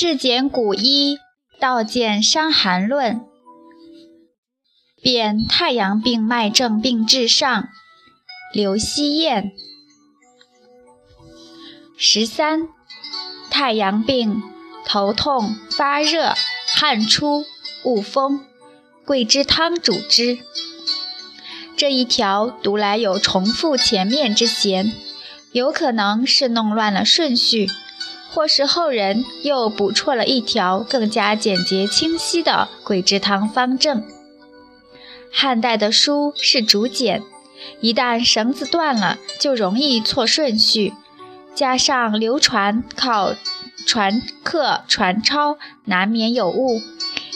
至简古医，道见伤寒论。辨太阳病脉症病治上，刘希燕。十三，太阳病，头痛、发热、汗出、恶风，桂枝汤主之。这一条读来有重复前面之嫌，有可能是弄乱了顺序，或是后人又补错了一条更加简洁清晰的桂枝汤方正。汉代的书是竹简，一旦绳子断了，就容易错顺序，加上流传靠传刻传抄，难免有误，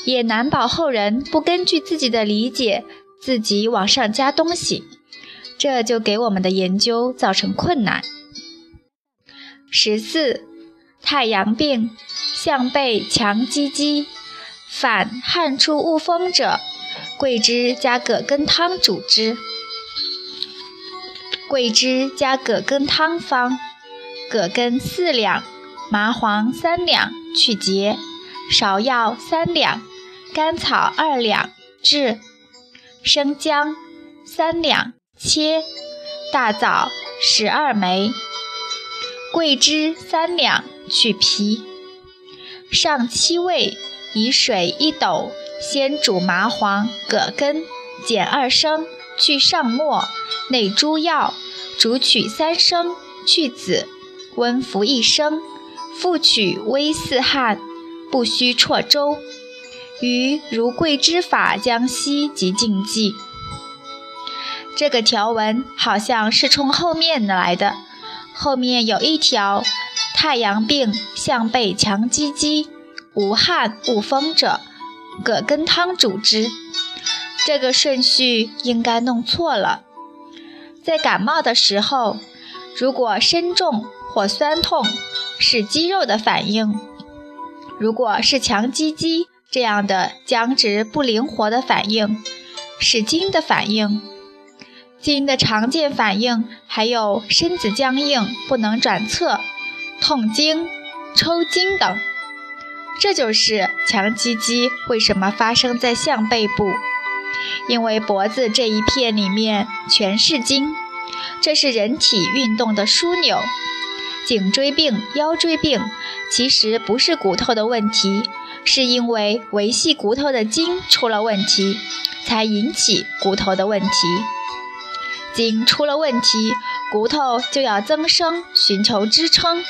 也难保后人不根据自己的理解。自己往上加东西，这就给我们的研究造成困难。十四，太阳病，项背强积积，反汗出恶风者，桂枝加葛根汤主之。桂枝加葛根汤方：葛根四两，麻黄三两，去结；芍药三两，甘草二两，制。生姜三两切，大枣十二枚，桂枝三两去皮。上七味，以水一斗，先煮麻黄、葛根，减二升，去上末，内诸药，煮取三升，去子，温服一升，复取微四汗，不须啜粥。于如桂枝法将息及禁忌，这个条文好像是从后面来的。后面有一条：太阳病，项背强积积，无汗恶风者，葛根汤主之。这个顺序应该弄错了。在感冒的时候，如果身重或酸痛，是肌肉的反应；如果是强积积，这样的僵直不灵活的反应是筋的反应，筋的常见反应还有身子僵硬不能转侧、痛经、抽筋等。这就是强积肌为什么发生在项背部，因为脖子这一片里面全是筋，这是人体运动的枢纽。颈椎病、腰椎病其实不是骨头的问题。是因为维系骨头的筋出了问题，才引起骨头的问题。筋出了问题，骨头就要增生，寻求支撑，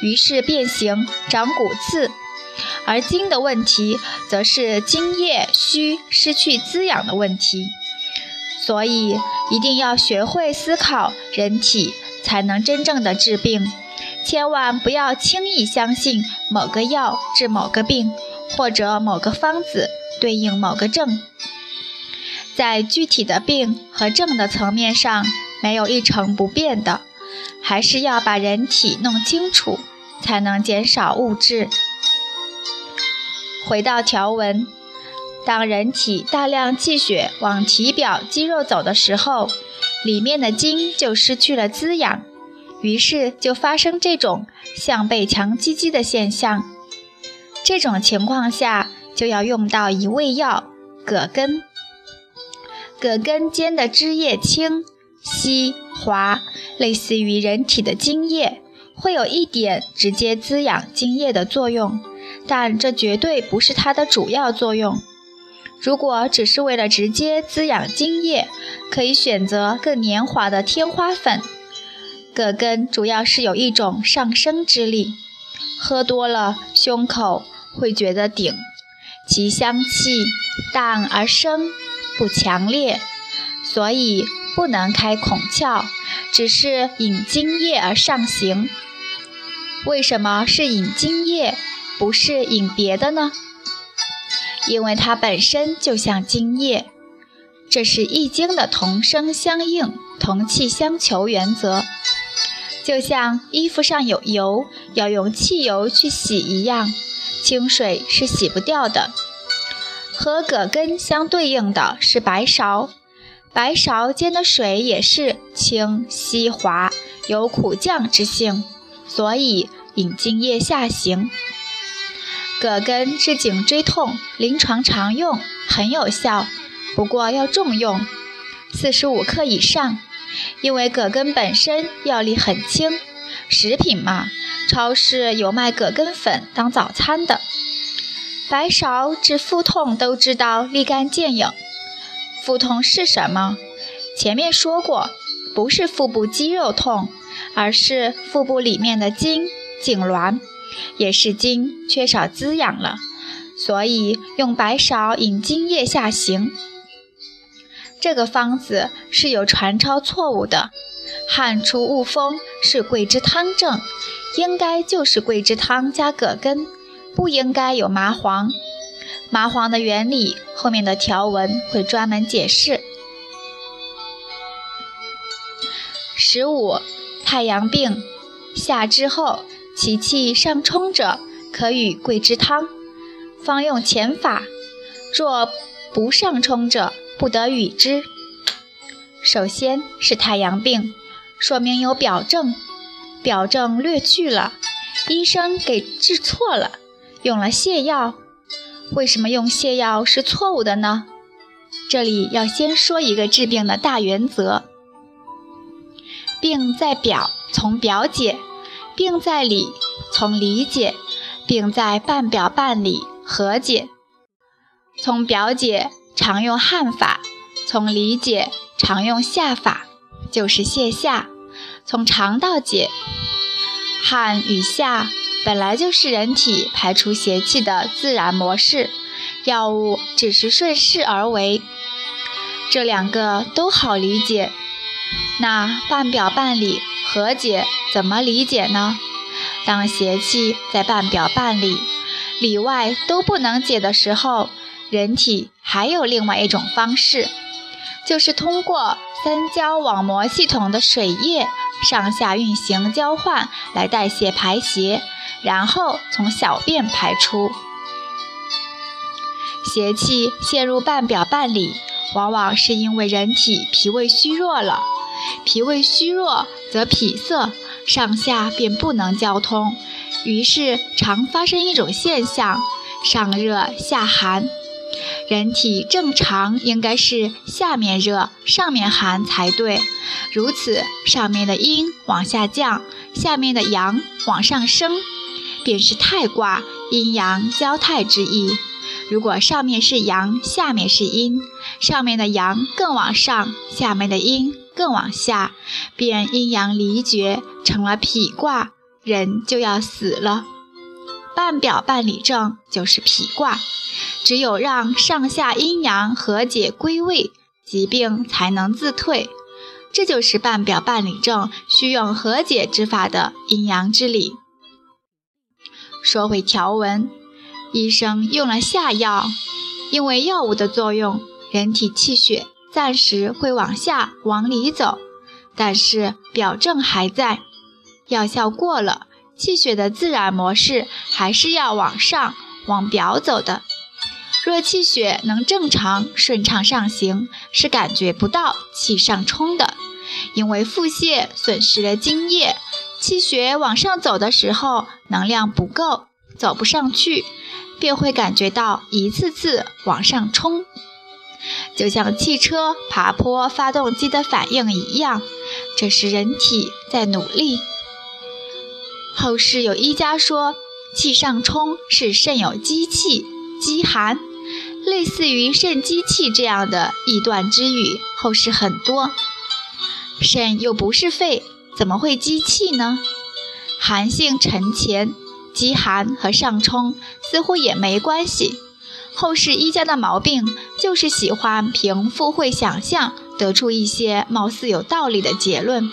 于是变形长骨刺。而筋的问题，则是津液虚，失去滋养的问题。所以一定要学会思考人体，才能真正的治病。千万不要轻易相信某个药治某个病。或者某个方子对应某个症，在具体的病和症的层面上没有一成不变的，还是要把人体弄清楚，才能减少物质。回到条文，当人体大量气血往体表肌肉走的时候，里面的筋就失去了滋养，于是就发生这种像被强击击的现象。这种情况下，就要用到一味药葛根。葛根尖的枝叶轻、稀、滑，类似于人体的精液，会有一点直接滋养精液的作用，但这绝对不是它的主要作用。如果只是为了直接滋养精液，可以选择更黏滑的天花粉。葛根主要是有一种上升之力，喝多了胸口。会觉得顶，其香气淡而生，不强烈，所以不能开孔窍，只是引津液而上行。为什么是引津液，不是引别的呢？因为它本身就像津液，这是易经的同声相应、同气相求原则，就像衣服上有油，要用汽油去洗一样。清水是洗不掉的，和葛根相对应的是白芍，白芍煎的水也是清稀滑，有苦降之性，所以引津液下行。葛根治颈椎痛，临床常用，很有效，不过要重用，四十五克以上。因为葛根本身药力很轻，食品嘛，超市有卖葛根粉当早餐的。白芍治腹痛都知道立竿见影。腹痛是什么？前面说过，不是腹部肌肉痛，而是腹部里面的筋痉挛，也是筋缺少滋养了。所以用白芍引津液下行。这个方子是有传抄错误的，汗出恶风是桂枝汤症，应该就是桂枝汤加葛根。不应该有麻黄，麻黄的原理后面的条文会专门解释。十五，太阳病，夏之后，其气上冲者，可与桂枝汤。方用前法，若不上冲者，不得与之。首先是太阳病，说明有表症，表症略去了，医生给治错了。用了泻药，为什么用泻药是错误的呢？这里要先说一个治病的大原则：病在表，从表解；病在里，从里解；病在半表半里，和解。从表解常用汗法，从里解常用下法，就是泻下。从肠道解，汗与下。本来就是人体排出邪气的自然模式，药物只是顺势而为，这两个都好理解。那半表半里和解怎么理解呢？当邪气在半表半里里外都不能解的时候，人体还有另外一种方式，就是通过三焦网膜系统的水液上下运行交换来代谢排邪。然后从小便排出，邪气陷入半表半里，往往是因为人体脾胃虚弱了。脾胃虚弱则脾塞，上下便不能交通，于是常发生一种现象：上热下寒。人体正常应该是下面热，上面寒才对。如此，上面的阴往下降，下面的阳往上升。便是太卦，阴阳交泰之意。如果上面是阳，下面是阴，上面的阳更往上，下面的阴更往下，便阴阳离绝，成了痞卦，人就要死了。半表半里症就是痞卦，只有让上下阴阳和解归位，疾病才能自退。这就是半表半里症需用和解之法的阴阳之理。说回条文，医生用了下药，因为药物的作用，人体气血暂时会往下往里走，但是表症还在，药效过了，气血的自然模式还是要往上往表走的。若气血能正常顺畅上行，是感觉不到气上冲的，因为腹泻损失了津液。气血往上走的时候，能量不够，走不上去，便会感觉到一次次往上冲，就像汽车爬坡发动机的反应一样。这是人体在努力。后世有医家说，气上冲是肾有积气、积寒，类似于肾积气这样的臆断之语，后世很多。肾又不是肺。怎么会积气呢？寒性沉潜，积寒和上冲似乎也没关系。后世医家的毛病就是喜欢凭附会想象得出一些貌似有道理的结论，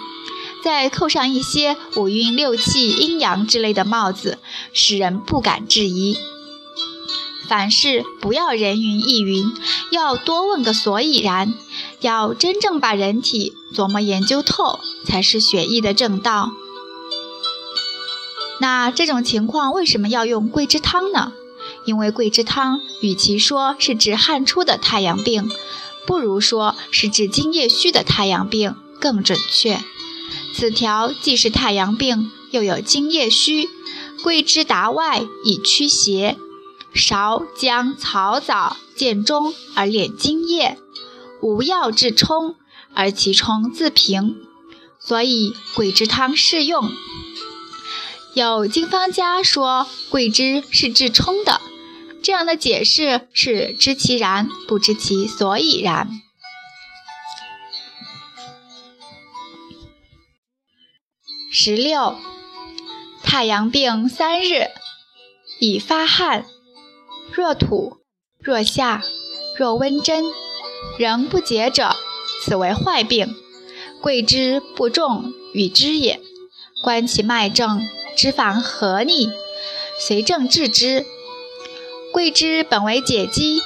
再扣上一些五运六气、阴阳之类的帽子，使人不敢质疑。凡事不要人云亦云，要多问个所以然，要真正把人体琢磨研究透，才是学医的正道。那这种情况为什么要用桂枝汤呢？因为桂枝汤与其说是治汗出的太阳病，不如说是治津液虚的太阳病更准确。此条既是太阳病，又有津液虚，桂枝达外以驱邪。芍、将、草枣见中而敛津液，无药治冲而其冲自平，所以桂枝汤适用。有经方家说桂枝是治冲的，这样的解释是知其然，不知其所以然。十六，太阳病三日，已发汗，若土，若下，若温针，仍不解者，此为坏病。桂枝不中与之也。观其脉证，知犯何逆，随症治之。桂枝本为解肌，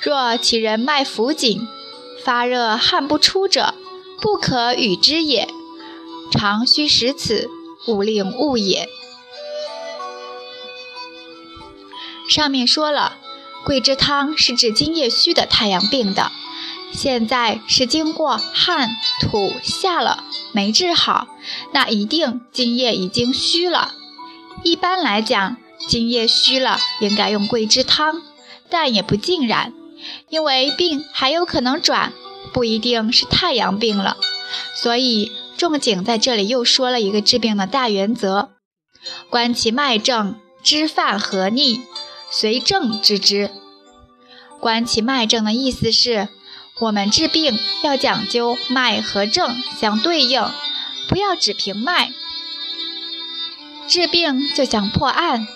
若其人脉浮紧，发热汗不出者，不可与之也。常须食此，勿令误也。上面说了，桂枝汤是治津液虚的太阳病的。现在是经过汗吐下了，没治好，那一定津液已经虚了。一般来讲，津液虚了应该用桂枝汤，但也不尽然，因为病还有可能转，不一定是太阳病了，所以。仲景在这里又说了一个治病的大原则：观其脉证，知犯何逆，随症治之。观其脉证的意思是，我们治病要讲究脉和症相对应，不要只凭脉。治病就想破案，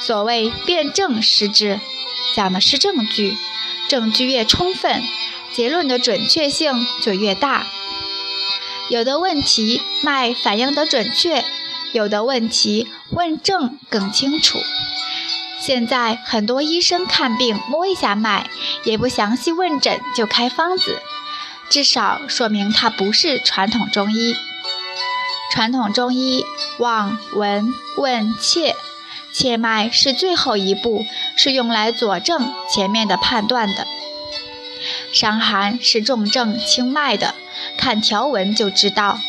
所谓辨证施治，讲的是证据，证据越充分，结论的准确性就越大。有的问题脉反应得准确，有的问题问症更清楚。现在很多医生看病摸一下脉，也不详细问诊就开方子，至少说明他不是传统中医。传统中医望、闻、问、切，切脉是最后一步，是用来佐证前面的判断的。伤寒是重症轻脉的。看条文就知道，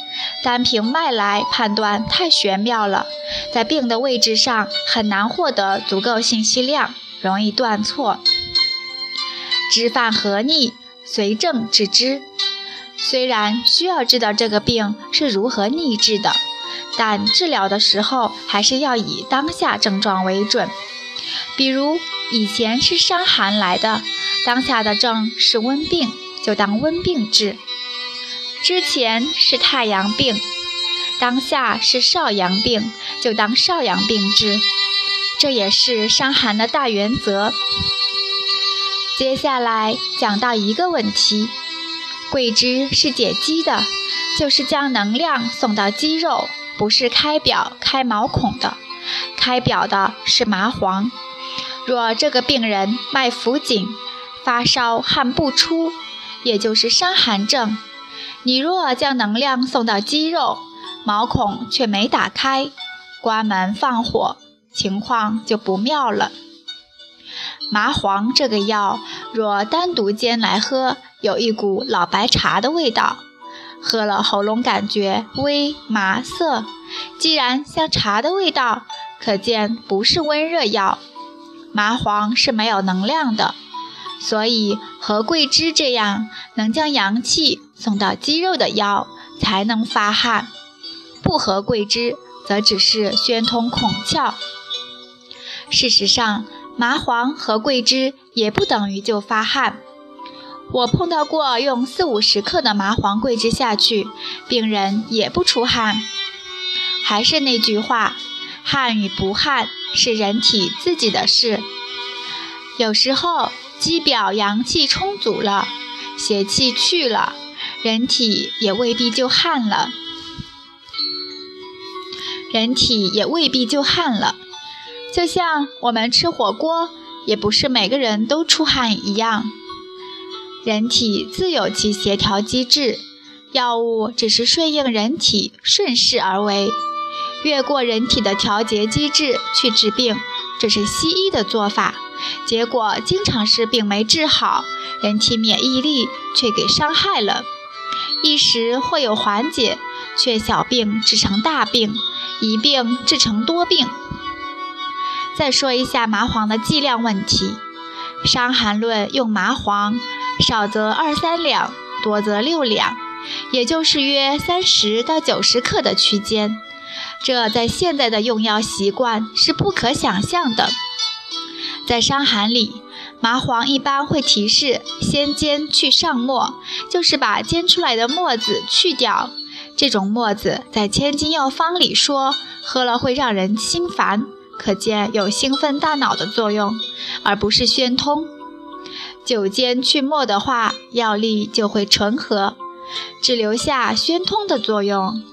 单凭脉来判断太玄妙了，在病的位置上很难获得足够信息量，容易断错。知犯何逆，随症治之。虽然需要知道这个病是如何逆治的，但治疗的时候还是要以当下症状为准。比如以前是伤寒来的，当下的症是温病，就当温病治。之前是太阳病，当下是少阳病，就当少阳病治，这也是伤寒的大原则。接下来讲到一个问题，桂枝是解肌的，就是将能量送到肌肉，不是开表开毛孔的，开表的是麻黄。若这个病人脉浮紧，发烧汗不出，也就是伤寒症。你若将能量送到肌肉，毛孔却没打开，关门放火，情况就不妙了。麻黄这个药，若单独煎来喝，有一股老白茶的味道，喝了喉咙感觉微麻涩。既然像茶的味道，可见不是温热药。麻黄是没有能量的。所以，和桂枝这样能将阳气送到肌肉的药才能发汗，不合桂枝则只是宣通孔窍。事实上，麻黄和桂枝也不等于就发汗。我碰到过用四五十克的麻黄桂枝下去，病人也不出汗。还是那句话，汗与不汗是人体自己的事。有时候。肌表阳气充足了，邪气去了，人体也未必就汗了。人体也未必就汗了，就像我们吃火锅，也不是每个人都出汗一样。人体自有其协调机制，药物只是顺应人体顺势而为，越过人体的调节机制去治病，这是西医的做法。结果经常是病没治好，人体免疫力却给伤害了，一时会有缓解，却小病治成大病，一病治成多病。再说一下麻黄的剂量问题，《伤寒论》用麻黄，少则二三两，多则六两，也就是约三十到九十克的区间。这在现在的用药习惯是不可想象的。在伤寒里，麻黄一般会提示先煎去上沫，就是把煎出来的沫子去掉。这种沫子在千金药方里说喝了会让人心烦，可见有兴奋大脑的作用，而不是宣通。久煎去沫的话，药力就会醇和，只留下宣通的作用。